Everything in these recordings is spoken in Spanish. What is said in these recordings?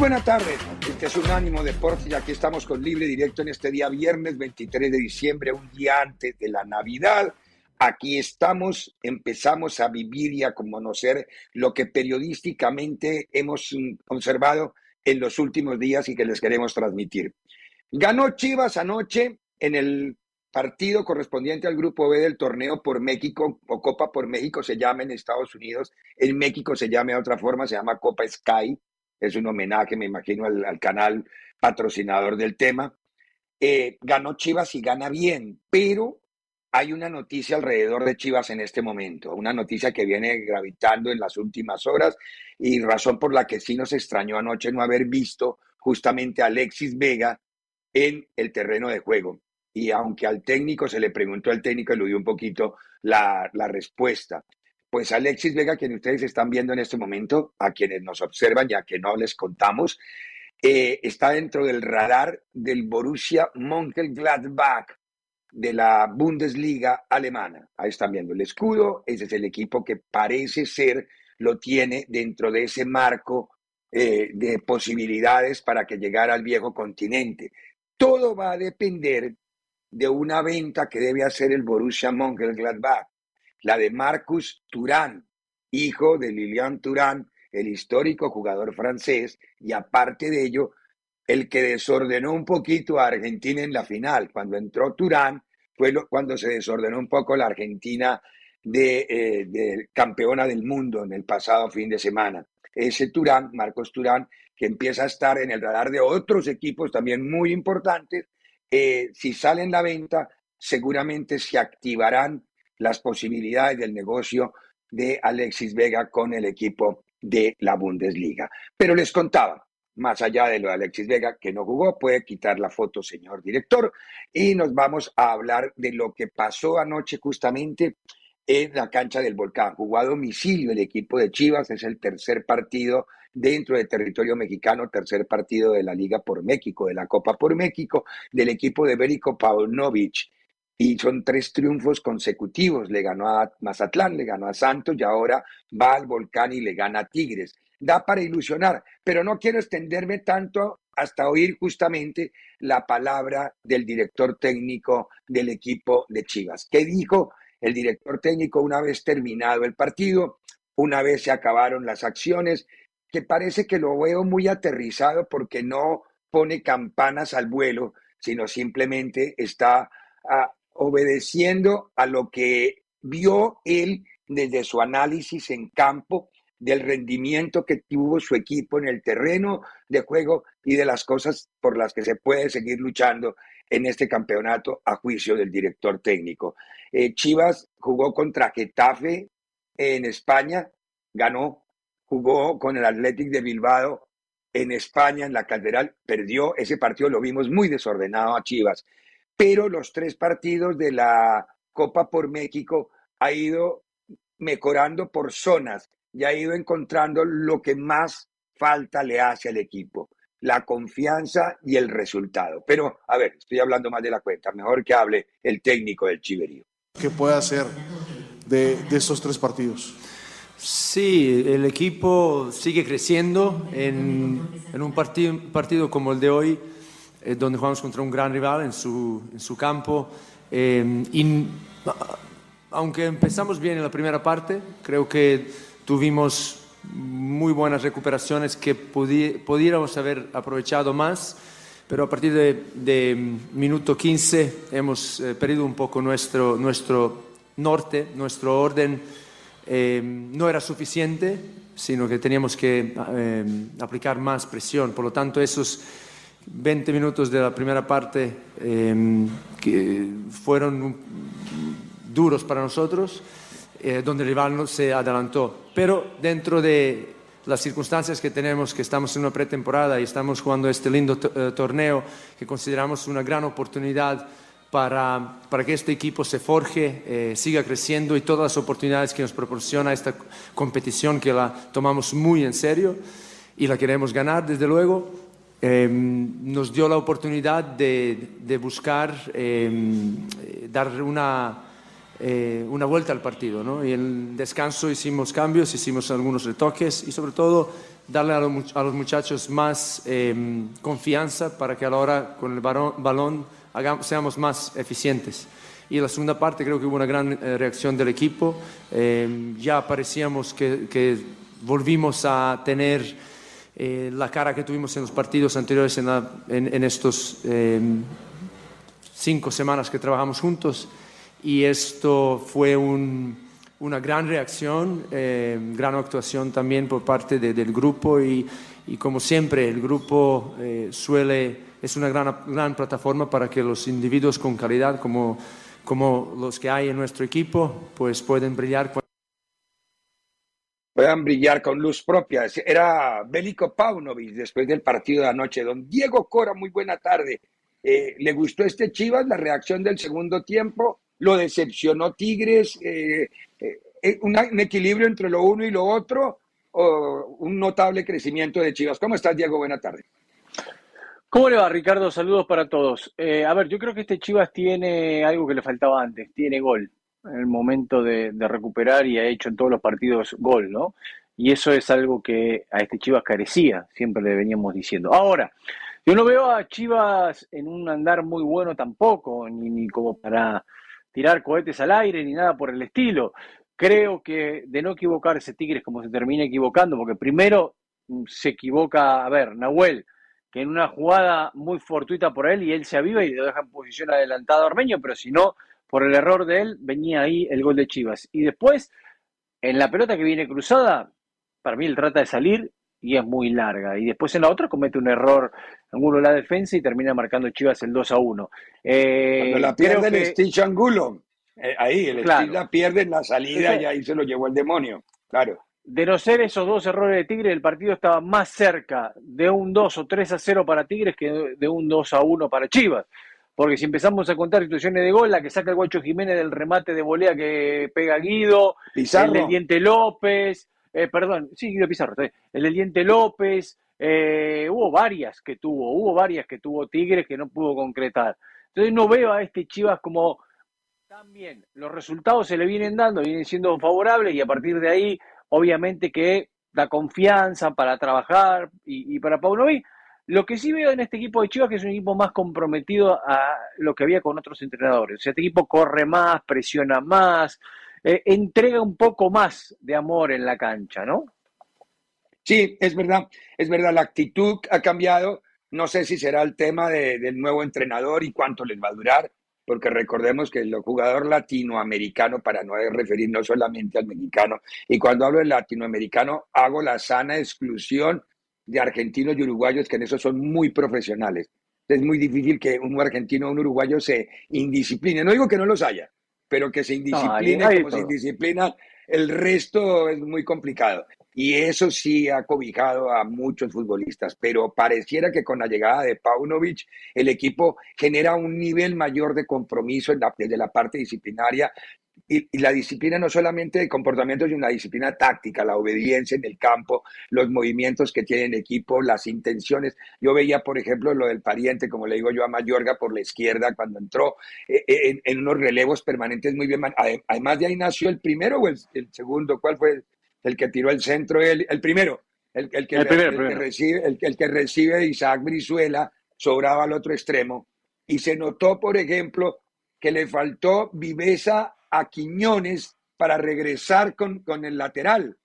Buenas tardes. Este es Unánimo Deportes y aquí estamos con Libre Directo en este día viernes 23 de diciembre, un día antes de la Navidad. Aquí estamos, empezamos a vivir y a conocer lo que periodísticamente hemos observado en los últimos días y que les queremos transmitir. Ganó Chivas anoche en el partido correspondiente al grupo B del torneo por México o Copa por México se llama en Estados Unidos, en México se llama de otra forma, se llama Copa Sky, es un homenaje, me imagino, al, canal patrocinador del tema. Eh, ganó Chivas y gana bien, pero hay una noticia alrededor de Chivas en este momento, una noticia que viene gravitando en las últimas horas y razón por la que sí nos extrañó anoche no haber visto justamente a Alexis Vega en el terreno de juego. Y aunque al técnico se le preguntó al técnico, dio un poquito la respuesta. Pues Alexis Vega, quien ustedes están viendo en este momento, a quienes nos observan ya que no les contamos, eh, está dentro del radar del Borussia Mönchengladbach de la Bundesliga alemana. Ahí están viendo el escudo, ese es el equipo que parece ser, lo tiene dentro de ese marco eh, de posibilidades para que llegara al viejo continente. Todo va a depender de una venta que debe hacer el Borussia Mönchengladbach la de Marcus Turán, hijo de Lilian Turán, el histórico jugador francés, y aparte de ello, el que desordenó un poquito a Argentina en la final. Cuando entró Turán, fue cuando se desordenó un poco la Argentina de, eh, de, campeona del mundo en el pasado fin de semana. Ese Turán, Marcos Turán, que empieza a estar en el radar de otros equipos también muy importantes, eh, si sale en la venta, seguramente se activarán las posibilidades del negocio de Alexis Vega con el equipo de la Bundesliga. Pero les contaba, más allá de lo de Alexis Vega, que no jugó, puede quitar la foto, señor director, y nos vamos a hablar de lo que pasó anoche justamente en la cancha del Volcán. Jugó a domicilio el equipo de Chivas, es el tercer partido dentro del territorio mexicano, tercer partido de la Liga por México, de la Copa por México, del equipo de Berico Paunovic y son tres triunfos consecutivos. Le ganó a Mazatlán, le ganó a Santos y ahora va al Volcán y le gana a Tigres. Da para ilusionar, pero no quiero extenderme tanto hasta oír justamente la palabra del director técnico del equipo de Chivas. ¿Qué dijo el director técnico una vez terminado el partido, una vez se acabaron las acciones? Que parece que lo veo muy aterrizado porque no pone campanas al vuelo, sino simplemente está a, obedeciendo a lo que vio él desde su análisis en campo del rendimiento que tuvo su equipo en el terreno de juego y de las cosas por las que se puede seguir luchando en este campeonato a juicio del director técnico. Eh, Chivas jugó contra Getafe en España, ganó, jugó con el Athletic de Bilbao en España, en la Catedral, perdió ese partido, lo vimos muy desordenado a Chivas pero los tres partidos de la Copa por México ha ido mejorando por zonas y ha ido encontrando lo que más falta le hace al equipo, la confianza y el resultado. Pero, a ver, estoy hablando más de la cuenta, mejor que hable el técnico del Chiverío. ¿Qué puede hacer de, de estos tres partidos? Sí, el equipo sigue creciendo en, en un partido, partido, como el de hoy, eh, donde jugamos contra un gran rival en su, en su campo. Eh, y, aunque empezamos bien en la primera parte, creo que tuvimos muy buenas recuperaciones que pudiéramos haber aprovechado más, pero a partir de, de minuto 15 hemos eh, perdido un poco nuestro, nuestro norte, nuestro orden eh, no era suficiente, sino que teníamos que eh, aplicar más presión. Por lo tanto, esos 20 minutos de la primera parte que fueron duros para nosotros, eh, donde el rival se adelantó. Pero dentro de las circunstancias que tenemos, que estamos en una pretemporada y estamos jugando este lindo eh, torneo, que consideramos una gran oportunidad para, para que este equipo se forje, eh, siga creciendo y todas las oportunidades que nos proporciona esta competición que la tomamos muy en serio y la queremos ganar, desde luego, nos dio la oportunidad de, de buscar dar una eh, una vuelta al partido. ¿no? Y en descanso hicimos cambios, hicimos algunos retoques y sobre todo darle a los, muchachos más em, confianza para que a la hora con el balón, seamos más eficientes. Y en la segunda parte creo que hubo una gran eh, reacción del equipo. Ya parecíamos que, volvimos a tener eh, la cara que tuvimos en los partidos anteriores en, en estos em, cinco semanas que trabajamos juntos y esto fue una gran reacción, eh, gran actuación también por parte del grupo y, como siempre el grupo eh, suele, es una gran, gran plataforma para que los individuos con calidad como, como los que hay en nuestro equipo pues pueden brillar. Puedan brillar con luz propia. Era Bélico Paunovic después del partido de anoche. Don Diego Cora, muy buena tarde. Eh, ¿Le gustó este Chivas, la reacción del segundo tiempo? lo decepcionó Tigres, eh, eh, un, equilibrio entre lo uno y lo otro, o un notable crecimiento de Chivas. ¿Cómo estás, Diego? Buena tarde. ¿Cómo le va, Ricardo? Saludos para todos. a ver, yo creo que este Chivas tiene algo que le faltaba antes, tiene gol en el momento de, recuperar y ha hecho en todos los partidos gol, ¿no? Y eso es algo que a este Chivas carecía, siempre le veníamos diciendo. Ahora, yo no veo a Chivas en un andar muy bueno tampoco, ni como para tirar cohetes al aire ni nada por el estilo. Creo que de no equivocarse Tigres como se termina equivocando, porque primero mm, se equivoca, a ver, Nahuel, que en una jugada muy fortuita por él y él se aviva y lo deja en posición adelantada a Armeño, pero si no, por el error de él, venía ahí el gol de Chivas. Y después, en la pelota que viene cruzada, para mí él trata de salir y es muy larga. Y después en la otra comete un error Angulo en la defensa y termina marcando Chivas el 2 a 1. Eh, Cuando la pierde el Stitch Angulo, eh, ahí el Stitch la pierde en la salida y ahí se lo llevó el demonio, claro. De no ser esos dos errores de Tigres, el partido estaba más cerca de un 2 o 3 a 0 para Tigres que de un 2 a 1 para Chivas. Porque si empezamos a contar situaciones de gol, la que saca el Guacho Jiménez del remate de volea que pega Guido, el del Diente López, eh, perdón, sí, Guido Pizarro, el del Diente López, eh, hubo varias que tuvo, hubo varias que tuvo Tigres que no pudo concretar. Entonces no veo a este Chivas como también los resultados se le vienen dando, vienen siendo favorables y a partir de ahí, obviamente que da confianza para trabajar y, y para Paunovic. Lo que sí veo en este equipo de Chivas que es un equipo más comprometido a lo que había con otros entrenadores. O sea, este equipo corre más, presiona más, eh, entrega un poco más de amor en la cancha, ¿no? Sí, es verdad, es verdad, la actitud ha cambiado. No sé si será el tema del nuevo entrenador y cuánto les va a durar, porque recordemos que el jugador latinoamericano, para no referirnos solamente al mexicano, y cuando hablo de latinoamericano, hago la sana exclusión de argentinos y uruguayos, que en eso son muy profesionales. Es muy difícil que un argentino o un uruguayo se indiscipline. No digo que no los haya, pero que se indiscipline como se indisciplina el resto es muy complicado. y eso sí ha cobijado a muchos futbolistas, pero pareciera que con la llegada de Paunovic el equipo genera un nivel mayor de compromiso desde la parte disciplinaria y, la disciplina no solamente de comportamiento, sino una disciplina táctica, la obediencia en el campo, los movimientos que tiene el equipo, las intenciones. Yo veía, por ejemplo, lo del pariente, como le digo yo a Mayorga, por la izquierda cuando entró eh, eh, en, unos relevos permanentes muy bien. Además de ahí nació el primero o el, segundo, ¿cuál fue el que tiró el centro? El, el primero, el, el, que, recibe, el, el que recibe Isaac Brizuela, sobraba al otro extremo. Y se notó, por ejemplo, que le faltó viveza a Quiñones para regresar con, con el lateral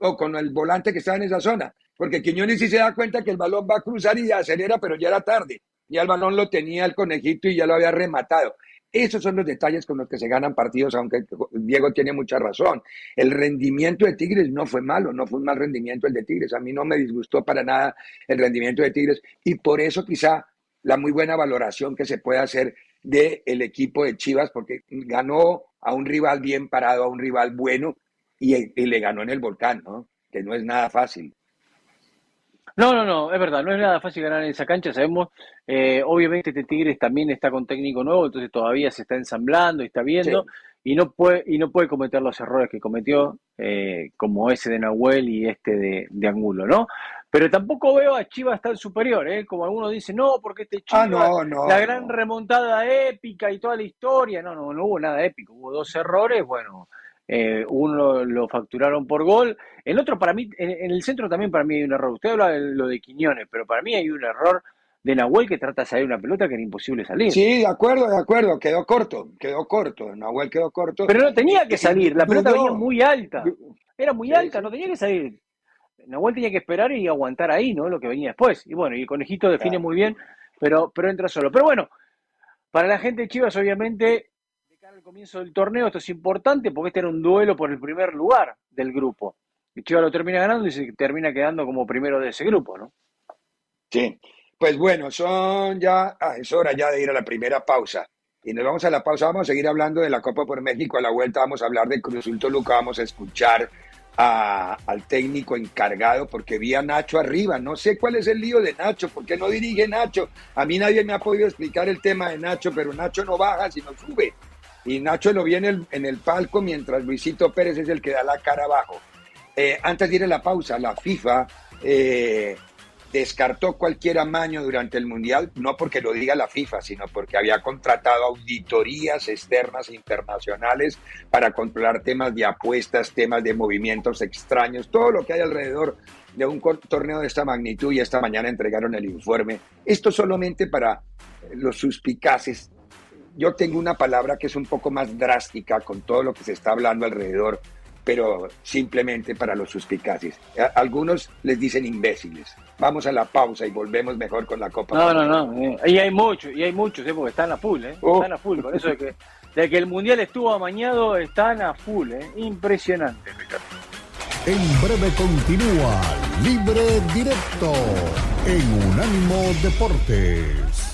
o con el volante que está en esa zona. Porque Quiñones sí se da cuenta que el balón va a cruzar y acelera, pero ya era tarde. Ya el balón lo tenía el conejito y ya lo había rematado. Esos son los detalles con los que se ganan partidos, aunque Diego tiene mucha razón. El rendimiento de Tigres no fue malo, no fue un mal rendimiento el de Tigres. A mí no me disgustó para nada el rendimiento de Tigres y por eso quizá la muy buena valoración que se puede hacer del el equipo de Chivas, porque ganó a un rival bien parado, a un rival bueno, y, le ganó en el volcán, ¿no? Que no es nada fácil. No, no, no, es verdad, no es nada fácil ganar en esa cancha, sabemos, eh, obviamente este Tigres también está con técnico nuevo, entonces todavía se está ensamblando y está viendo, y no puede, y no puede cometer los errores que cometió, eh, como ese de Nahuel y este de, de Angulo, ¿no? Pero tampoco veo a Chivas tan superior, ¿eh? Como algunos dicen, no, porque este ah, Chivas, la gran remontada épica y toda la historia. No, no, no hubo nada épico. Hubo dos errores, bueno, eh, uno lo facturaron por gol. El otro, para mí, en, el centro también para mí hay un error. Usted habla de lo de Quiñones, pero para mí hay un error de Nahuel que trata de salir una pelota que era imposible salir. Sí, de acuerdo, de acuerdo, quedó corto, quedó corto, Nahuel quedó corto. Pero no tenía que salir, la pelota venía muy alta, era muy alta, no tenía que salir. Nahuel tenía que esperar y aguantar ahí, ¿no? Lo que venía después. Y bueno, y el conejito define muy bien, pero, pero entra solo. Pero bueno, para la gente de Chivas, obviamente, de cara al comienzo del torneo, esto es importante porque este era un duelo por el primer lugar del grupo. Y Chivas lo termina ganando y se termina quedando como primero de ese grupo, ¿no? Sí. Pues bueno, son ya, ah, es hora ya de ir a la primera pausa. Y nos vamos a la pausa, vamos a seguir hablando de la Copa por México. A la vuelta vamos a hablar de Cruzul Toluca, vamos a escuchar al técnico encargado porque vi a Nacho arriba. No sé cuál es el lío de Nacho, porque no dirige Nacho. A mí nadie me ha podido explicar el tema de Nacho, pero Nacho no baja, sino sube. Y Nacho lo vi en el, palco mientras Luisito Pérez es el que da la cara abajo. Eh, antes de ir a la pausa, la FIFA eh, descartó cualquier amaño durante el Mundial, no porque lo diga la FIFA, sino porque había contratado auditorías externas e internacionales para controlar temas de apuestas, temas de movimientos extraños, todo lo que hay alrededor de un torneo de esta magnitud y esta mañana entregaron el informe. Esto solamente para los suspicaces. Yo tengo una palabra que es un poco más drástica con todo lo que se está hablando alrededor pero simplemente para los suspicaces. algunos les dicen imbéciles. Vamos a la pausa y volvemos mejor con la Copa. No, no, no. Eh, y hay muchos, y hay muchos, eh, porque están a full, ¿eh? Están a full. Por eso de que, de que el Mundial estuvo amañado, están a full, ¿eh? Impresionante, Ricardo. En breve continúa Libre Directo en Unánimo Deportes.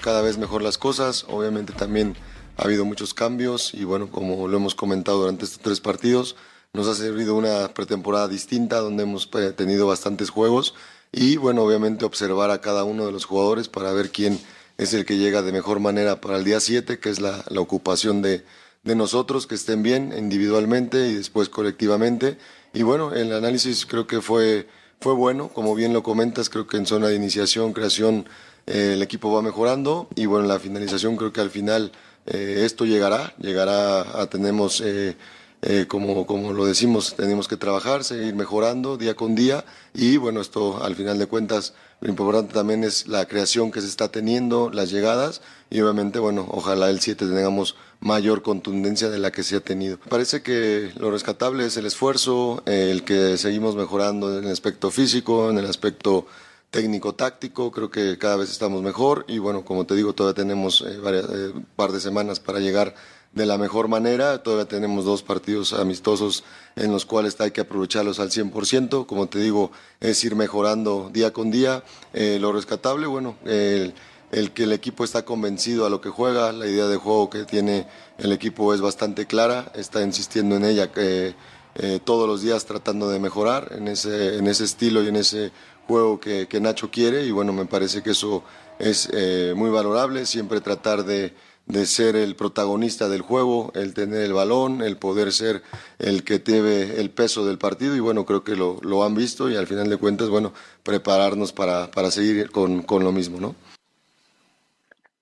cada vez mejor las cosas. Obviamente también ha habido muchos cambios y bueno, como lo hemos comentado durante estos tres partidos, nos ha servido una pretemporada distinta donde hemos eh, tenido bastantes juegos y bueno, obviamente observar a cada uno de los jugadores para ver quién es el que llega de mejor manera para el día 7, que es la, la ocupación de, de nosotros, que estén bien individualmente y después colectivamente. Y bueno, el análisis creo que fue, fue bueno, como bien lo comentas, creo que en zona de iniciación, creación, el equipo va mejorando y bueno, la finalización creo que al final eh, esto llegará, llegará a tenemos eh, eh, como, como lo decimos, tenemos que trabajar, seguir mejorando día con día y bueno, esto al final de cuentas lo importante también es la creación que se está teniendo, las llegadas y obviamente, bueno, ojalá el 7 tengamos mayor contundencia de la que se ha tenido. Parece que lo rescatable es el esfuerzo, el que seguimos mejorando en el aspecto físico, en el aspecto técnico-táctico, creo que cada vez estamos mejor y bueno, como te digo, todavía tenemos eh, eh, par de semanas para llegar de la mejor manera. Todavía tenemos dos partidos amistosos en los cuales hay que aprovecharlos al 100%. Como te digo, es ir mejorando día con día. Eh, lo rescatable, bueno, el, que el equipo está convencido a lo que juega, la idea de juego que tiene el equipo es bastante clara, está insistiendo en ella eh, todos los días tratando de mejorar en ese, en ese estilo y en ese juego que, Nacho quiere y bueno, me parece que eso es eh, muy valorable, siempre tratar de de ser el protagonista del juego, el tener el balón, el poder ser el que tiene el peso del partido y bueno, creo que lo, lo han visto y al final de cuentas, bueno, prepararnos para, para seguir con, con, lo mismo, ¿no?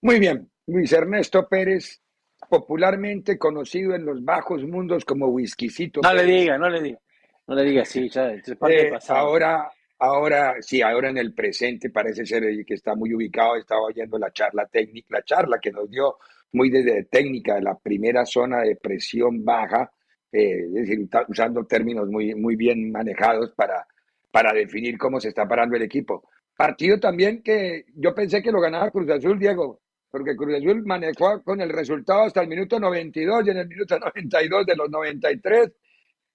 Muy bien, Luis Ernesto Pérez, popularmente conocido en los bajos mundos como Whiskycito. No le diga, no le diga, no le diga, sí, ya, es parte eh, Ahora, ahora, sí, ahora en el presente parece ser que está muy ubicado, estaba oyendo la charla técnica, la charla que nos dio muy desde técnica, la primera zona de presión baja, eh, es decir, usando términos muy, muy bien manejados para, para definir cómo se está parando el equipo. Partido también que yo pensé que lo ganaba Cruz Azul, Diego, porque Cruz Azul manejó con el resultado hasta el minuto 92 y en el minuto 92 de los 93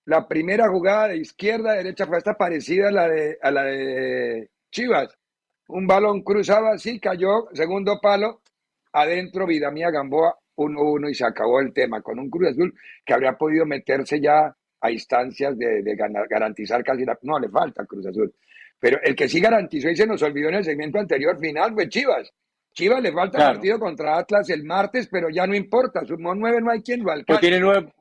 la primera jugada de izquierda a derecha fue hasta parecida a la de, a la de Chivas. Un balón cruzaba así, cayó, segundo palo, adentro Vidamía Gamboa 1-1 y se acabó el tema con un Cruz Azul que habría podido meterse ya a instancias de, garantizar casi la... No, le falta Cruz Azul. Pero el que sí garantizó y se nos olvidó en el segmento anterior final fue Chivas. Chivas le falta partido contra Atlas el martes, pero ya no importa. Sumó nueve, no hay quien lo alcance. tiene nueve,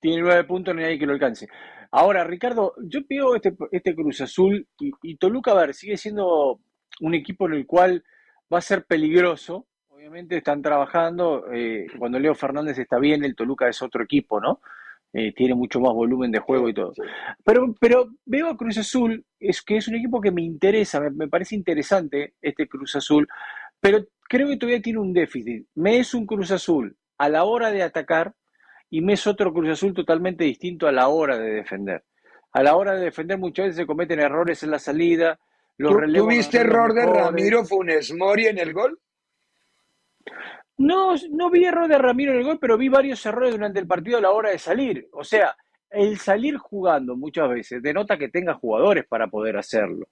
tiene nueve puntos, no hay nadie que lo alcance. Ahora, Ricardo, yo pido este, este Cruz Azul y, y Toluca, a ver, sigue siendo un equipo en el cual va a ser peligroso, obviamente están trabajando. Eh, cuando Leo Fernández está bien, el Toluca es otro equipo, ¿no? Eh, tiene mucho más volumen de juego y todo. Pero, pero veo a Cruz Azul, es que es un equipo que me interesa, me, parece interesante este Cruz Azul, pero creo que todavía tiene un déficit. Me es un Cruz Azul a la hora de atacar y me es otro Cruz Azul totalmente distinto a la hora de defender. A la hora de defender muchas veces se cometen errores en la salida. Los ¿Tuviste error de Ramiro Funes Mori en el gol? No, no vi error de Ramiro en el gol, pero vi varios errores durante el partido a la hora de salir. O sea, el salir jugando muchas veces denota que tenga jugadores para poder hacerlo.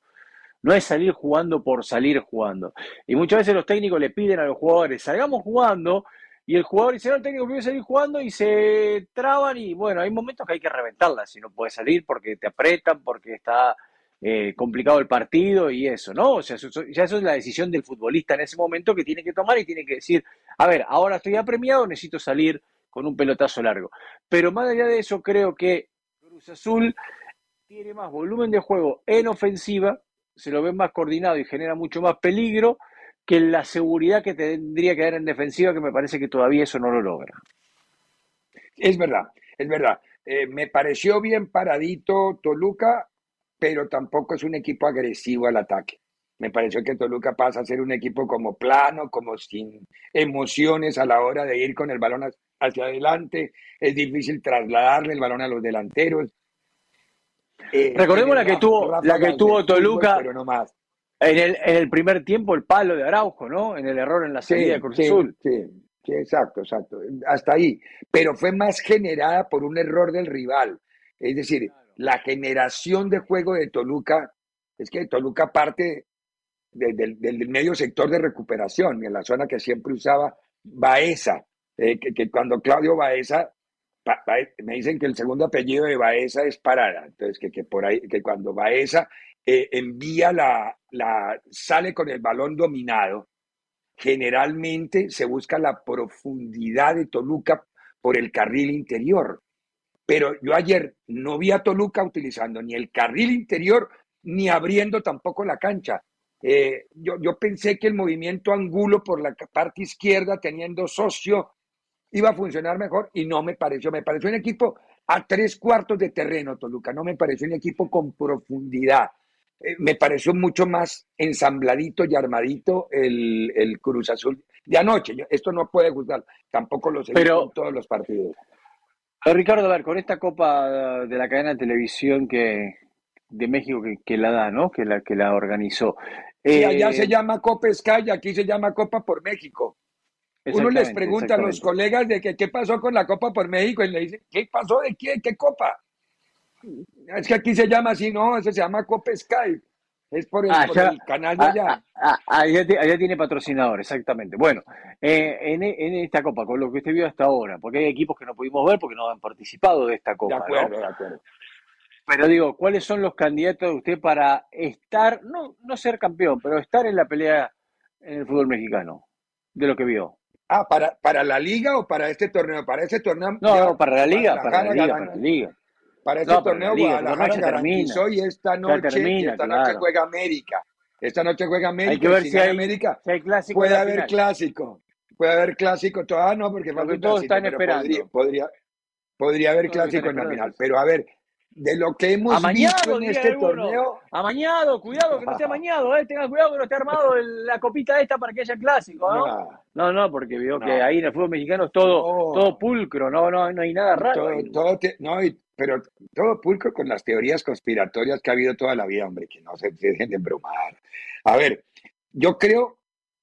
No es salir jugando por salir jugando. Y muchas veces los técnicos le piden a los jugadores, salgamos jugando, y el jugador dice, no, el técnico quiere salir jugando y se traban y bueno, hay momentos que hay que reventarla si no puedes salir porque te apretan, porque está eh, complicado el partido y eso, ¿no? O sea, ya eso es la decisión del futbolista en ese momento que tiene que tomar y tiene que decir, a ver, ahora estoy apremiado, necesito salir con un pelotazo largo. Pero más allá de eso, creo que Cruz Azul tiene más volumen de juego en ofensiva, se lo ve más coordinado y genera mucho más peligro que la seguridad que tendría que dar en defensiva, que me parece que todavía eso no lo logra. Es verdad, es verdad. Eh, me pareció bien paradito Toluca pero tampoco es un equipo agresivo al ataque. Me pareció que Toluca pasa a ser un equipo como plano, como sin emociones a la hora de ir con el balón hacia adelante. Es difícil trasladarle el balón a los delanteros. Eh, Recordemos la que tuvo, la que tuvo Toluca. pero no más. En el, en el primer tiempo, el palo de Araujo, ¿no? En el error en la salida de Cruz Azul. Sí, sí, exacto, exacto. Hasta ahí. Pero fue más generada por un error del rival. Es decir, la generación de juego de Toluca, es que Toluca parte del, medio sector de recuperación, en la zona que siempre usaba Baeza, eh, que, cuando Claudio Baeza, me dicen que el segundo apellido de Baeza es Parada, entonces que, que por ahí, que cuando Baeza eh, envía la, sale con el balón dominado, generalmente se busca la profundidad de Toluca por el carril interior. Pero yo ayer no vi a Toluca utilizando ni el carril interior ni abriendo tampoco la cancha. Eh, yo, yo, pensé que el movimiento angulo por la parte izquierda, teniendo socio, iba a funcionar mejor y no me pareció. Me pareció un equipo a tres cuartos de terreno, Toluca. No me pareció un equipo con profundidad. Eh, me pareció mucho más ensambladito y armadito el, el Cruz Azul de anoche. esto no puede juzgar, tampoco lo sé en todos los partidos. Ricardo, a ver, con esta copa de la cadena de televisión que, de México que, la da, ¿no? Que la, que la organizó. Sí, allá se eh, llama Copa Sky, aquí se llama Copa por México. Uno les pregunta a los colegas de que qué pasó con la Copa por México y le dice, ¿qué pasó de qué? ¿Qué copa? Es que aquí se llama así, no, eso se llama Copa Sky. Es por el, ah, canal de ah, allá. Ah, allá, tiene patrocinador, exactamente. Bueno, eh, en, en, esta copa, con lo que usted vio hasta ahora, porque hay equipos que no pudimos ver porque no han participado de esta copa. De acuerdo, de acuerdo. Pero digo, ¿cuáles son los candidatos de usted para estar, no, no ser campeón, pero estar en la pelea en el fútbol mexicano, de lo que vio? Ah, ¿para, para la liga o para este torneo? Para ese torneo. No, no para la liga, para la liga, para la liga. Para este torneo Guadalajara garantizó y esta noche, esta noche juega América. Esta noche juega América. Hay que ver si, hay, América, clásico puede haber clásico. Puede haber clásico todavía no, porque, porque todos están esperando. Podría, podría, haber clásico en la final. Pero a ver, de lo que hemos visto en este torneo. Amañado, cuidado que no esté amañado, eh, tengan cuidado que no esté armado la copita esta para que haya clásico, ¿no? No, no, porque veo que ahí en el fútbol mexicano es todo, todo pulcro, no, no, no hay nada raro. Todo, no, pero todo pulcro con las teorías conspiratorias que ha habido toda la vida, hombre, que no se, dejen de embromar. A ver, yo creo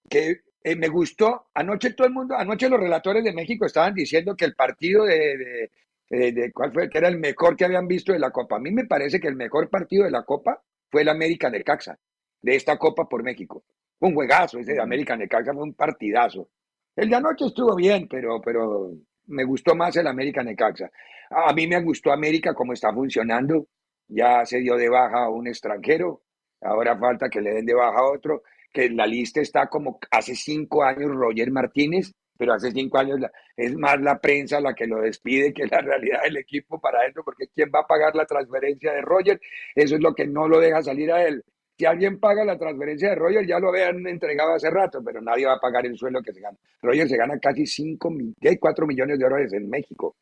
que eh, me gustó, anoche todo el mundo, anoche los relatores de México estaban diciendo que el partido de eh, de cuál fue, que era el mejor que habían visto de la Copa. A mí me parece que el mejor partido de la Copa fue el América de Caxa, de esta Copa por México. Fue un juegazo, ese de América de Caxa fue un partidazo. El de anoche estuvo bien, pero, pero me gustó más el América Necaxa. A mí me gustó América como está funcionando. Ya se dio de baja a un extranjero. Ahora falta que le den de baja a otro. Que la lista está como hace cinco años Roger Martínez pero hace cinco años es más la prensa la que lo despide que la realidad del equipo para eso, porque ¿quién va a pagar la transferencia de Roger? Eso es lo que no lo deja salir a él. Si alguien paga la transferencia de Roger, ya lo habían entregado hace rato, pero nadie va a pagar el sueldo que se gana. Roger se gana casi 5, 4 millones de dólares en México.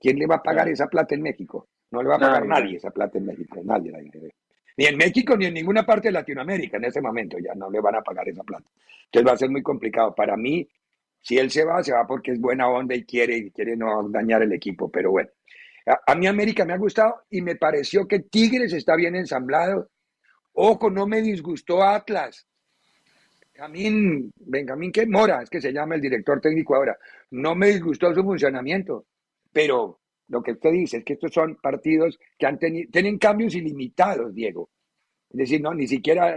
¿Quién le va a pagar esa plata en México? No le va a pagar nadie, esa plata en México, nadie la Ni en México ni en ninguna parte de Latinoamérica en ese momento ya no le van a pagar esa plata. Entonces va a ser muy complicado. Para mí, si él se va, se va porque es buena onda y quiere, y quiere no dañar el equipo, pero bueno. A, mí América me ha gustado y me pareció que Tigres está bien ensamblado. Ojo, no me disgustó Atlas. Benjamín, Benjamín que Mora, es que se llama el director técnico ahora. No me disgustó su funcionamiento, pero lo que usted dice es que estos son partidos que han tenido, tienen cambios ilimitados, Diego. Es decir, no, ni siquiera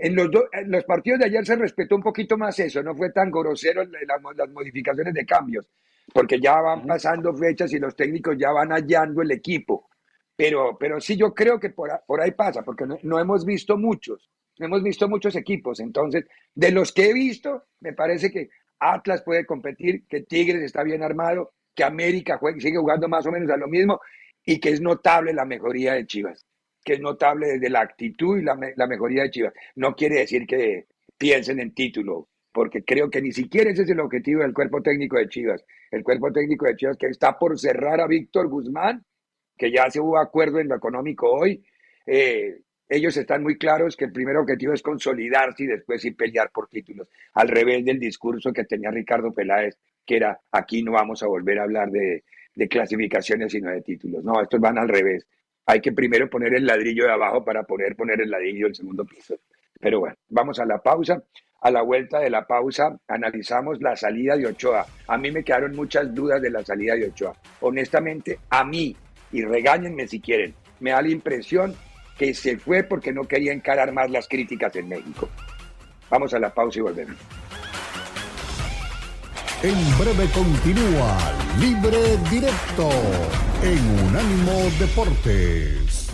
en los, los partidos de ayer se respetó un poquito más eso, no fue tan grosero las modificaciones de cambios, porque ya van pasando fechas y los técnicos ya van hallando el equipo. Pero, pero sí, yo creo que por, ahí pasa, porque no, hemos visto muchos, no hemos visto muchos equipos. Entonces, de los que he visto, me parece que Atlas puede competir, que Tigres está bien armado, que América sigue jugando más o menos a lo mismo y que es notable la mejoría de Chivas que es notable desde la actitud y la, mejoría de Chivas. No quiere decir que piensen en título, porque creo que ni siquiera ese es el objetivo del cuerpo técnico de Chivas. El cuerpo técnico de Chivas que está por cerrar a Víctor Guzmán, que ya se hubo acuerdo en lo económico hoy. Eh, ellos están muy claros que el primer objetivo es consolidarse y después sí pelear por títulos, al revés del discurso que tenía Ricardo Peláez, era aquí no vamos a volver a hablar de, de clasificaciones sino de títulos. No, estos van al revés hay que primero poner el ladrillo de abajo para poder poner el ladrillo del segundo piso. Pero bueno, vamos a la pausa. A la vuelta de la pausa analizamos la salida de Ochoa. A mí me quedaron muchas dudas de la salida de Ochoa. Honestamente, a mí, y regáñenme si quieren, me da la impresión que se fue porque no quería encarar más las críticas en México. Vamos a la pausa y volvemos. En breve continúa Libre Directo en Unánimo Deportes.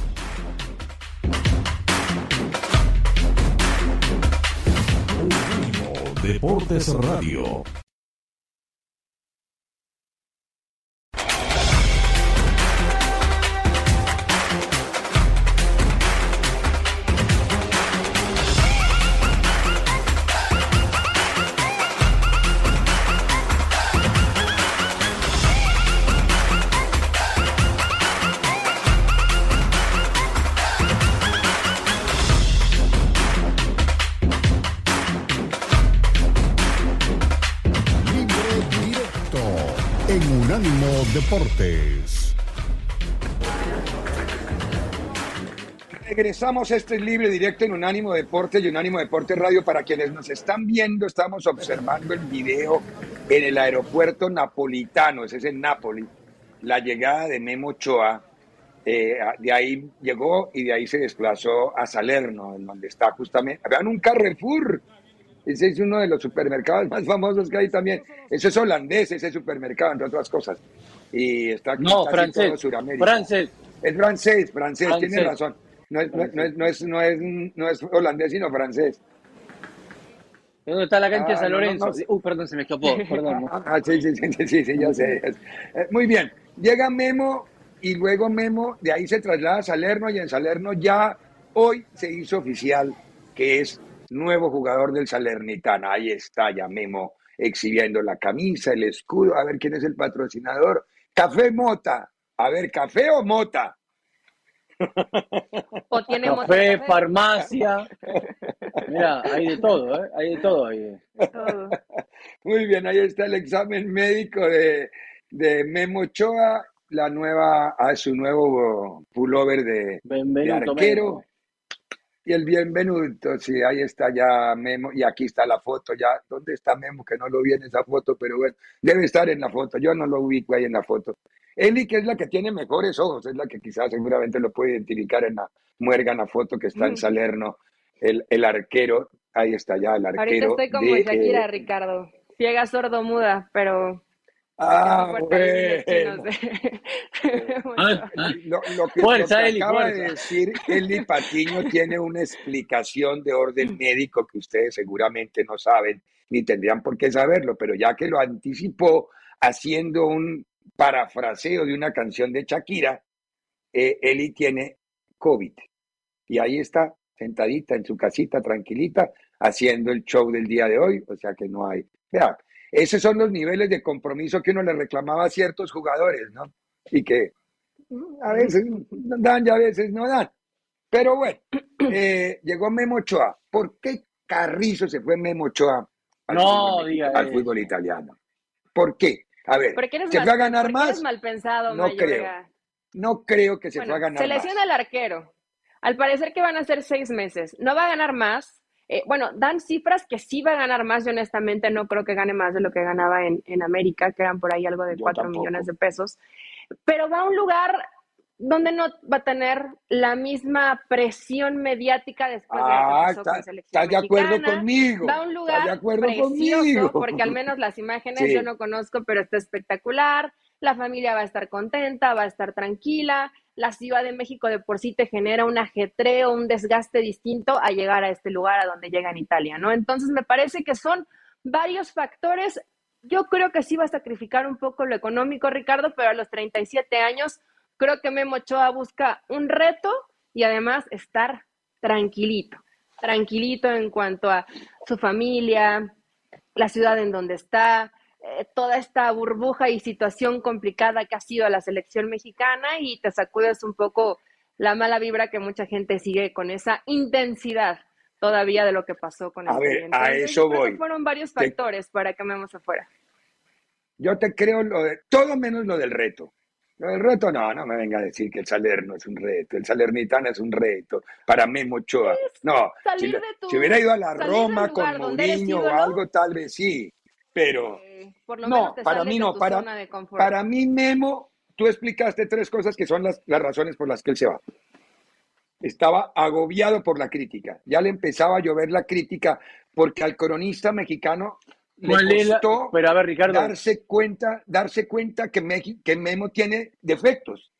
Unánimo Deportes Radio. Deportes. Regresamos este libre directo en Unánimo Deportes y Unánimo Deportes Radio. Para quienes nos están viendo, estamos observando el video en el aeropuerto napolitano, ese es en Nápoles, la llegada de Memo Ochoa. Eh, de ahí llegó y de ahí se desplazó a Salerno, en donde está justamente. Vean un Carrefour. Ese es uno de los supermercados más famosos que hay también. Ese es holandés, ese supermercado, entre otras cosas. Y está aquí No, casi todo francés. Sudamérica. Francés. Es francés, francés, Francés. tiene razón. No es, no, es- no es, no, es, no, es, no es holandés, sino francés. ¿Dónde está la cancha de Ah, San Lorenzo? Uh, perdón, se me escapó. Perdón. Ah, sí, sí, sí, sí, sí, sí, ya sé. Eh, Muy bien. Llega Memo y luego Memo de ahí se traslada a Salerno y en Salerno ya hoy se hizo oficial que es nuevo jugador del Salernitana. Ahí está ya Memo exhibiendo la camisa, el escudo. A ver quién es el patrocinador. Café Mota. A ver, ¿café o Mota? O tiene Café, farmacia. Mira, hay de todo, ¿eh? Hay de todo ahí. Todo. Muy bien, ahí está el examen médico de, de Memo Ochoa, la nueva, a su nuevo pullover de, de arquero. Memo. Y el bienvenuto, sí, ahí está ya Memo, y aquí está la foto ya. ¿Dónde está Memo? Que no lo vi en esa foto, pero bueno, debe estar en la foto. Yo no lo ubico ahí en la foto. Eli, que es la que tiene mejores ojos, es la que quizás seguramente lo puede identificar en la muérgana foto que está en. Salerno, el, el arquero. Ahí está ya el arquero. Ahorita estoy como de, Shakira, eh, Ricardo. Ciega, sordo, muda, pero... Ah, bueno. de- Ah, ah. Lo, lo que, Fuerza, lo que Eli, acaba de decir Eli Patiño tiene una explicación de orden médico que ustedes seguramente no saben ni tendrían por qué saberlo, pero ya que lo anticipó haciendo un parafraseo de una canción de Shakira, eh, Eli tiene COVID. Y ahí está, sentadita en su casita, tranquilita, haciendo el show del día de hoy, o sea que no hay. Vea, esos son los niveles de compromiso que uno le reclamaba a ciertos jugadores, ¿no? Y que a veces dan y a veces no dan. Pero bueno, eh, llegó Memo Ochoa. ¿Por qué Carrizo se fue Memo Ochoa al, No, fútbol, diga al fútbol italiano? ¿Por qué? A ver, ¿Por qué eres ¿se mal, fue a ganar más? mal pensado, No Mayorga? creo. No creo que se Bueno, fue a ganar se más. lesiona el arquero. Al parecer que van a ser seis meses. No va a ganar más. Eh, bueno, dan cifras que sí va a ganar más. Yo honestamente no creo que gane más de lo que ganaba en, en América, que eran por ahí algo de Yo cuatro tampoco. millones de pesos. Pero va a un lugar donde no va a tener la misma presión mediática después de lo Ah, que pasó está- con selección estás de acuerdo conmigo. Va a un lugar de acuerdo precioso, conmigo. porque al menos las imágenes Sí. yo no conozco, pero está espectacular. La familia va a estar contenta, va a estar tranquila. La Ciudad de México de por sí te genera un ajetreo, un desgaste distinto a llegar a este lugar a donde llega en Italia, ¿no? Entonces me parece que son varios factores. Yo creo que sí va a sacrificar un poco lo económico, Ricardo, pero a los 37 años creo que Memo Ochoa busca un reto y además estar tranquilito, tranquilito en cuanto a su familia, la ciudad en donde está, eh, toda esta burbuja y situación complicada que ha sido la selección mexicana y te sacudes un poco la mala vibra que mucha gente sigue con esa intensidad todavía de lo que pasó con el A ver, a eso voy. fueron varios Te- factores para que Memo se fuera. Yo te creo lo de, todo menos lo del reto. Lo del reto, no, no me venga a decir que el Salerno es un reto, el Salernitana es un reto, para Memo Ochoa. No, si, tu- si hubiera ido a la Roma con Mourinho o algo, tal vez sí, pero Eh, por lo no, menos te para mí no, para, para mí Memo, tú explicaste tres cosas que son las, las razones por las que él se va. Estaba agobiado por la crítica, ya le empezaba a llover la crítica porque al cronista mexicano le ¿Cuál es la- costó Pero a ver, Ricardo, darse cuenta, darse cuenta que, Meji- que Memo tiene defectos.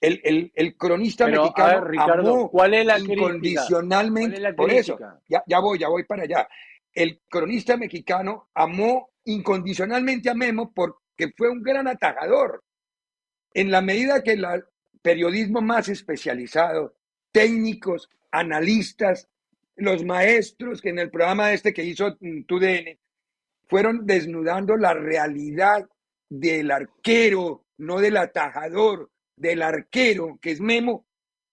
El, el, el cronista Pero, mexicano ver, Ricardo, amó ¿cuál es la crítica? incondicionalmente, ¿Cuál es la por eso, ya voy, ya voy para allá. El cronista mexicano amó incondicionalmente a Memo porque fue un gran atajador. En la medida que el periodismo más especializado, técnicos, analistas, los maestros que en el programa este que hizo mm, TUDN, fueron desnudando la realidad del arquero, no del atajador, del arquero, que es Memo,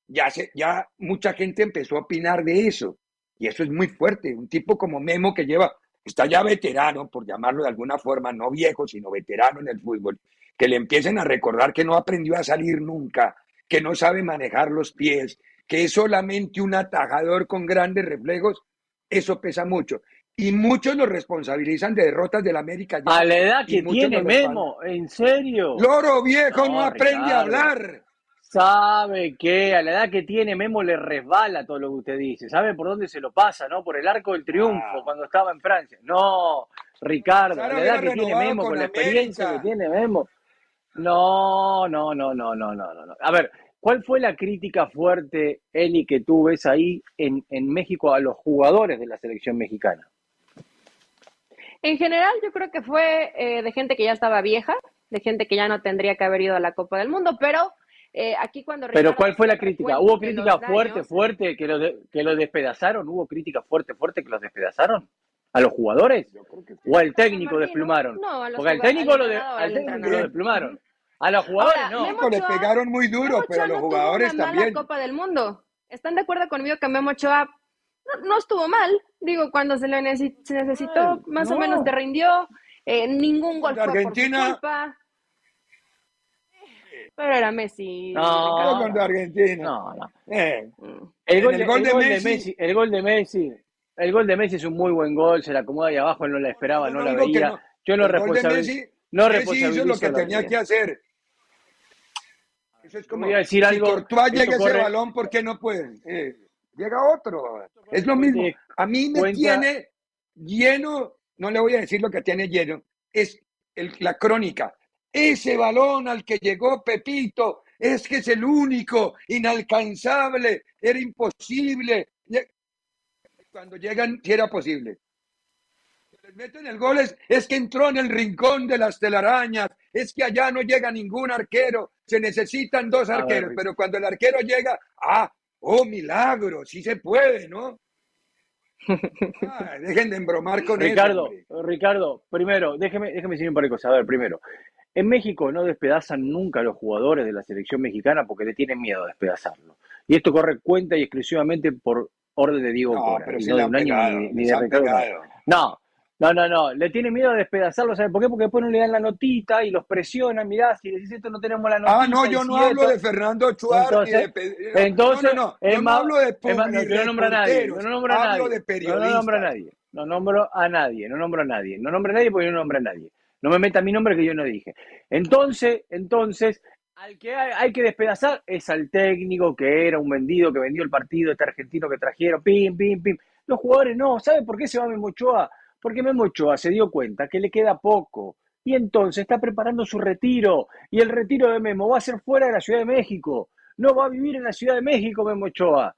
ya, se, ya mucha gente empezó a opinar de eso. Y eso es muy fuerte. Un tipo como Memo que lleva, está ya veterano, por llamarlo de alguna forma, no viejo, sino veterano en el fútbol, que le empiecen a recordar que no aprendió a salir nunca, que no sabe manejar los pies, que es solamente un atajador con grandes reflejos, eso pesa mucho. Y muchos lo responsabilizan de derrotas del América. A la edad que tiene Memo, ¿en serio? Loro viejo no, aprende a hablar. Sabe que a la edad que tiene Memo le resbala todo lo que usted dice. ¿Sabe por dónde se lo pasa, no? Por el arco del triunfo ah. cuando estaba en Francia. No, Ricardo, a la edad que tiene Memo, con, la experiencia que tiene Memo. No, no, no, no, no, no, no. A ver, ¿cuál fue la crítica fuerte, Eli, que tú ves ahí en, en México a los jugadores de la selección mexicana? En general, yo creo que fue eh, de gente que ya estaba vieja, de gente que ya no tendría que haber ido a la Copa del Mundo, pero eh, aquí cuando... Pero ¿cuál fue la crítica? ¿Hubo crítica fuerte, fuerte que lo, que lo despedazaron? ¿Hubo crítica fuerte, fuerte que los despedazaron? ¿A los jugadores? ¿O al técnico desplumaron? No, a los Porque al técnico, lo, al técnico lo desplumaron. A los jugadores no. le pegaron muy duro, pero a los jugadores también. La Copa del Mundo. ¿Están de acuerdo conmigo que Memo Ochoa no, estuvo mal? Digo, cuando se le necesitó, más o menos te rindió. Eh, ningún gol fue Argentina, por su culpa. Pero era Messi. No, contra Argentina. No, no. Eh. El, gol, de, Messi, el gol de Messi. El gol de Messi es un muy buen gol, se la acomoda ahí abajo, él no la esperaba, no, la veía. Yo no responsabilizo. No Messi hizo lo que tenía que hacer. Eso es como decir si algo, Courtois llega ese balón, ¿por qué no puede? Eh, llega otro. Es lo mismo. A mí me tiene lleno, no le voy a decir lo que tiene lleno, es el, la crónica. Ese balón al que llegó Pepito es que es el único, inalcanzable, era imposible. Cuando llegan, si era posible. Les meten el gol es, que entró en el rincón de las telarañas, es que allá no llega ningún arquero, se necesitan dos arqueros, pero cuando el arquero llega, ah, oh, milagro, sí se puede, ¿no? Ah, dejen de embromar con Ricardo, Ricardo, primero, déjeme, déjeme decir un par de cosas. A ver, primero, en México no despedazan nunca a los jugadores de la selección mexicana porque le tienen miedo a despedazarlo. Y esto corre cuenta y exclusivamente por orden de Diego no, Cora, no de un año ni, de Ricardo. No, no, no, no, le tiene miedo a despedazarlo, ¿sabes por qué? Porque después no le dan la notita y los presionan, mirá, si decís esto no tenemos la notita. Ah, no, yo no hablo de Fernando Chuar entonces, entonces, no, no, no, hablo de no, nombro a nadie, no nombro a nadie, no nombro a nadie, no nombro a nadie, no nombro a nadie, no nombro a nadie porque no nombro a nadie. No me meta mi nombre que yo no dije. Entonces, entonces, al que hay, que despedazar es al técnico que era un vendido, que vendió el partido, este argentino que trajeron, pim, pim, pim. Los jugadores no, ¿sabe por qué se va Memo Ochoa? Porque Memo Ochoa se dio cuenta que le queda poco y entonces está preparando su retiro. Y el retiro de Memo va a ser fuera de la Ciudad de México. No va a vivir en la Ciudad de México Memo Ochoa.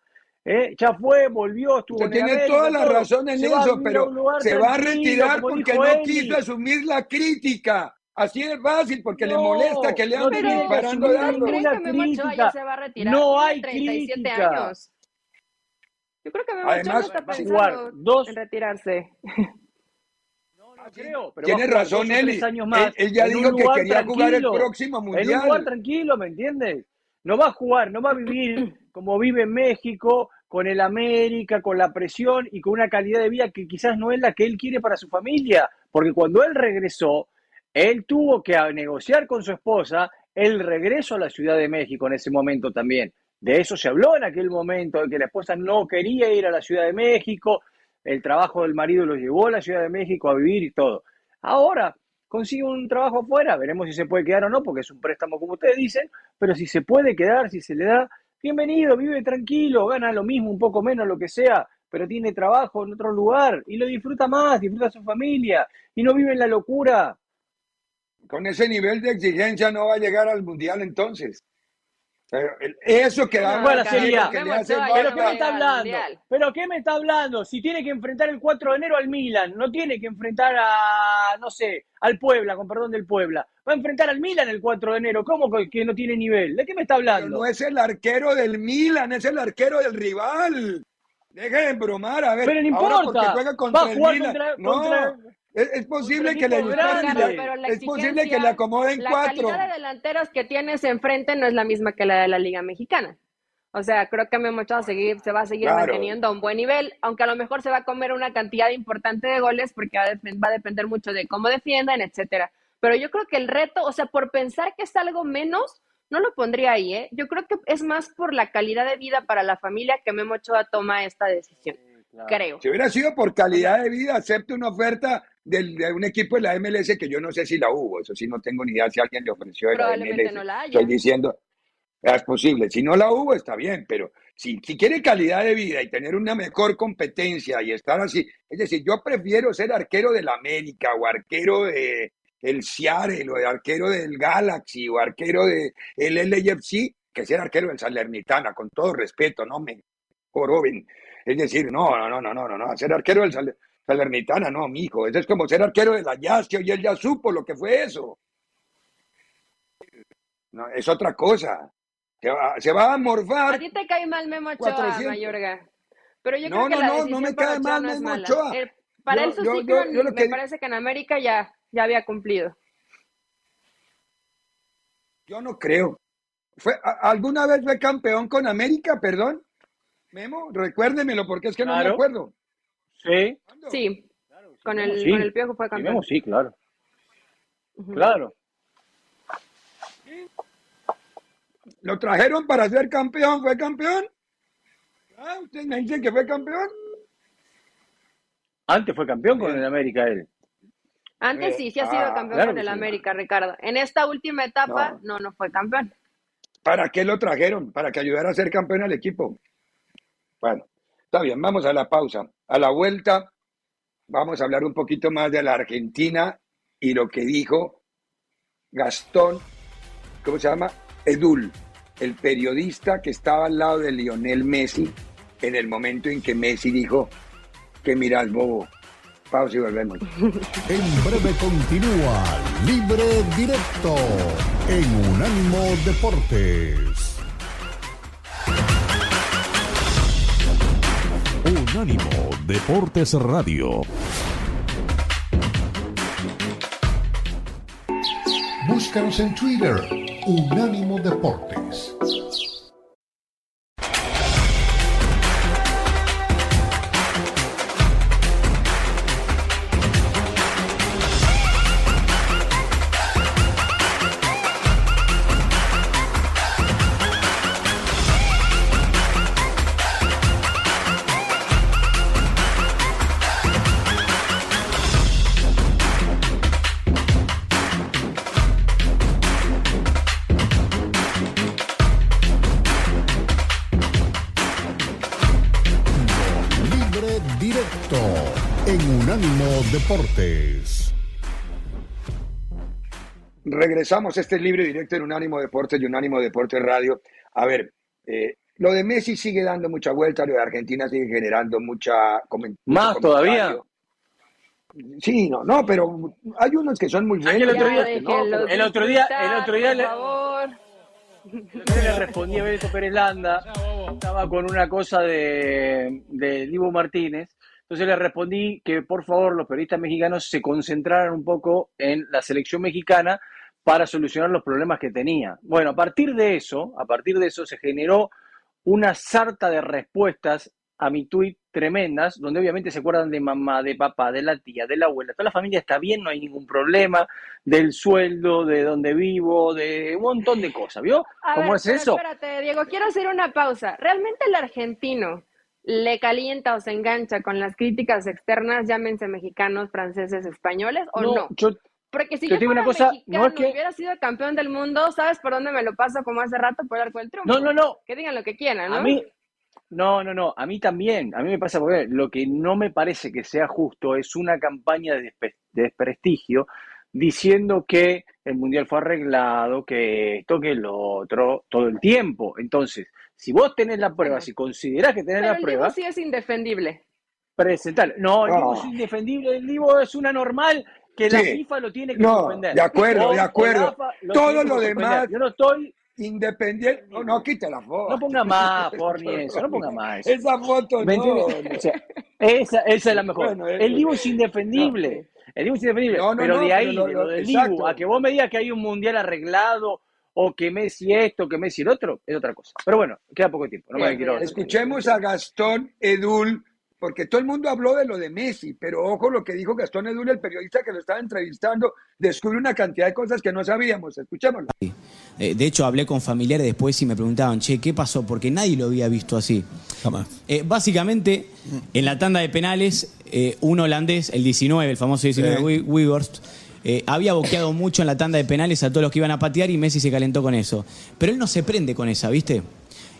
¿Eh? Ya fue, volvió, estuvo en Tiene toda la razón en eso, pero se va a retirar porque no quiso asumir la crítica. Así es fácil, porque le molesta que le anden no disparando de algo. crítica. Se va a retirar no hay 37 crítica. años. Yo creo que Memo Además, está pensando dos... en retirarse. No, no creo. Pero Tiene razón Eli. Él, él, ya dijo que quería jugar el próximo mundial. En un lugar tranquilo, ¿me entiendes? No va a jugar, no va a vivir como vive en México, con el América, con la presión y con una calidad de vida que quizás no es la que él quiere para su familia, porque cuando él regresó, él tuvo que negociar con su esposa el regreso a la Ciudad de México en ese momento también. De eso se habló en aquel momento, de que la esposa no quería ir a la Ciudad de México, el trabajo del marido lo llevó a la Ciudad de México a vivir y todo. Ahora consigue un trabajo afuera, veremos si se puede quedar o no, porque es un préstamo como ustedes dicen, pero si se puede quedar, si se le da, bienvenido, vive tranquilo, gana lo mismo, un poco menos, lo que sea, pero tiene trabajo en otro lugar y lo disfruta más, disfruta su familia y no vive en la locura. Con ese nivel de exigencia no va a llegar al mundial entonces. Eso que da bueno, sería, que pero ¿qué me está hablando? ¿Pero qué me está hablando? Si tiene que enfrentar el 4 de enero al Milan, no tiene que enfrentar a, no sé, al Puebla, con perdón del Puebla va a enfrentar al Milan el 4 de enero. ¿Cómo que no tiene nivel? ¿De qué me está hablando? no es el arquero del Milan, es el arquero del rival. Dejen de bromar, a ver. Pero no importa. Juega contra va a jugar contra, no, Es, posible que le es posible que le acomoden cuatro. La calidad de delanteros que tienes enfrente no es la misma que la de la Liga Mexicana. O sea, creo que Memo Ochoa seguir, se va a seguir manteniendo a un buen nivel, aunque a lo mejor se va a comer una cantidad importante de goles porque va a, va a depender mucho de cómo defiendan, etcétera pero yo creo que el reto, o sea, por pensar que es algo menos, no lo pondría ahí, ¿eh? Yo creo que es más por la calidad de vida para la familia que Memo Ochoa toma esta decisión, creo. Si hubiera sido por calidad de vida, acepto una oferta de un equipo de la MLS que yo no sé si la hubo, eso sí no tengo ni idea si alguien le ofreció de la MLS. No la Estoy diciendo, es posible, si no la hubo está bien, pero si, si quiere calidad de vida y tener una mejor competencia y estar así, es decir, yo prefiero ser arquero del América o arquero de el Seattle o arquero del Galaxy o arquero del el LAFC que ser arquero del Salernitana, con todo respeto, no me joroben. Es decir, no, no, no, no, no, no, ser arquero del Salernitana Salernitana, no, mijo. Eso es como ser arquero de la Yasio y él ya supo lo que fue eso. No, es otra cosa. Se va, a morfar. A ti te cae mal Memo Ochoa, Mayorga. Pero yo no, creo que no, la no, no me cae mal Memo Ochoa. para él su ciclo me parece que en América ya, ya había cumplido. Yo no creo. ¿Fue, ¿Alguna vez fue campeón con América, perdón? Memo, recuérdemelo porque es que no me acuerdo. Sí. Sí. Con el, con el Piojo fue campeón. Sí, claro. Claro. ¿Lo trajeron para ser campeón? ¿Fue campeón? ¿Ah, ¿Ustedes me dicen que fue campeón? Antes fue campeón con el América él. Antes sí, sí ha sido ah, campeón con el América, Ricardo. En esta última etapa, no. no, fue campeón. ¿Para qué lo trajeron? Para que ayudara a ser campeón al equipo. Bueno, está bien, vamos a la pausa. A la vuelta vamos a hablar un poquito más de la Argentina y lo que dijo Gastón, ¿cómo se llama? Edul, el periodista que estaba al lado de Lionel Messi en el momento en que Messi dijo que miras bobo. Pausa y volvemos. En breve continúa Libre Directo en Unánimo Deportes. Unánimo Deportes Radio. Búscanos en Twitter, Unánimo Deportes. Regresamos, este libre directo en Unánimo Deportes y Unánimo Deportes Radio. A ver, eh, lo de Messi sigue dando mucha vuelta, lo de Argentina sigue generando mucha... ¿Más todavía? Sí, no, no, pero hay unos que son muy buenos. El otro día, el otro día, el otro día, le, le respondí a Beto Pérez Landa, estaba con una cosa de, de Divo Martínez, entonces le respondí que por favor los periodistas mexicanos se concentraran un poco en la selección mexicana para solucionar los problemas que tenía. Bueno, a partir de eso, a partir de eso se generó una sarta de respuestas a mi tuit tremendas, donde obviamente se acuerdan de mamá, de papá, de la tía, de la abuela. Toda la familia está bien, no hay ningún problema, del sueldo, de donde vivo, de un montón de cosas, ¿vio? ¿Cómo es eso? Espérate, Diego, quiero hacer una pausa. ¿Realmente el argentino le calienta o se engancha con las críticas externas, llámense mexicanos, franceses, españoles, o no? Porque si yo, fuera una cosa, mexicano no es que... hubiera sido campeón del mundo, ¿sabes por dónde me lo paso como hace rato? Por el arco del triunfo. No, no, no. Que digan lo que quieran, ¿no? A mí, no, no, no. A mí también. A mí me pasa porque lo que no me parece que sea justo es una campaña de, desprestigio diciendo que el mundial fue arreglado, que esto, que lo otro, todo el tiempo. Entonces, si vos tenés la prueba, si considerás que tenés la prueba. El sí es indefendible. Presentar. No, el Divo es indefendible. El Divo es una normal que la FIFA lo tiene que no, De acuerdo, de acuerdo. Todo lo demás. Yo no estoy. Independiente. No, no, quita la foto. No ponga más, por ni eso. No ponga más. Esa foto no. esa, esa es la mejor. el Divo es indefendible. El Divo es indefendible. pero de ahí, de lo del Divo, a que vos me digas que hay un mundial arreglado o que Messi esto, que Messi el otro, es otra cosa. Pero bueno, queda poco tiempo. No me quiero Escuchemos a Gastón Edul porque todo el mundo habló de lo de Messi, pero ojo lo que dijo Gastón Edul, el periodista que lo estaba entrevistando, descubre una cantidad de cosas que no sabíamos. Escuchémoslo. Eh, de hecho, hablé con familiares después y me preguntaban, che, ¿qué pasó? Porque nadie lo había visto así. Jamás. Eh, básicamente, en la tanda de penales, eh, un holandés, el 19, el famoso 19, Sí. Weghorst, eh, había boqueado mucho en la tanda de penales a todos los que iban a patear y Messi se calentó con eso. Pero él no se prende con esa, ¿viste?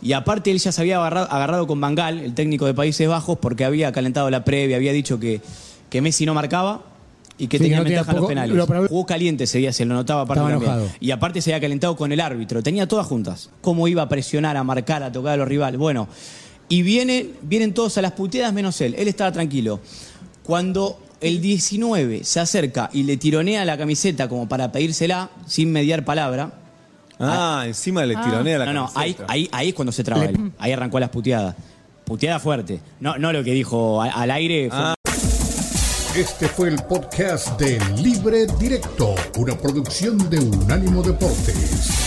Y aparte él ya se había agarrado, agarrado con Bangal, el técnico de Países Bajos, porque había calentado la previa, había dicho que, que Messi no marcaba y que Sí, tenía no ventaja en los penales. lo- Jugó caliente ese día, se lo notaba aparte también. Y aparte se había calentado con el árbitro. Tenía todas juntas. Cómo iba a presionar, a marcar, a tocar a los rivales. Bueno, y vienen, vienen todos a las puteadas menos él. Él estaba tranquilo. Cuando el 19 se acerca y le tironea la camiseta como para pedírsela, sin mediar palabra. Ah, encima le tironea la No, no, ahí, camiseta. ahí, ahí es cuando se traba él. Ahí arrancó las puteadas. Puteada fuerte. No, no lo que dijo a- al aire. fue- Este fue el podcast de Libre Directo, una producción de Unánimo Deportes.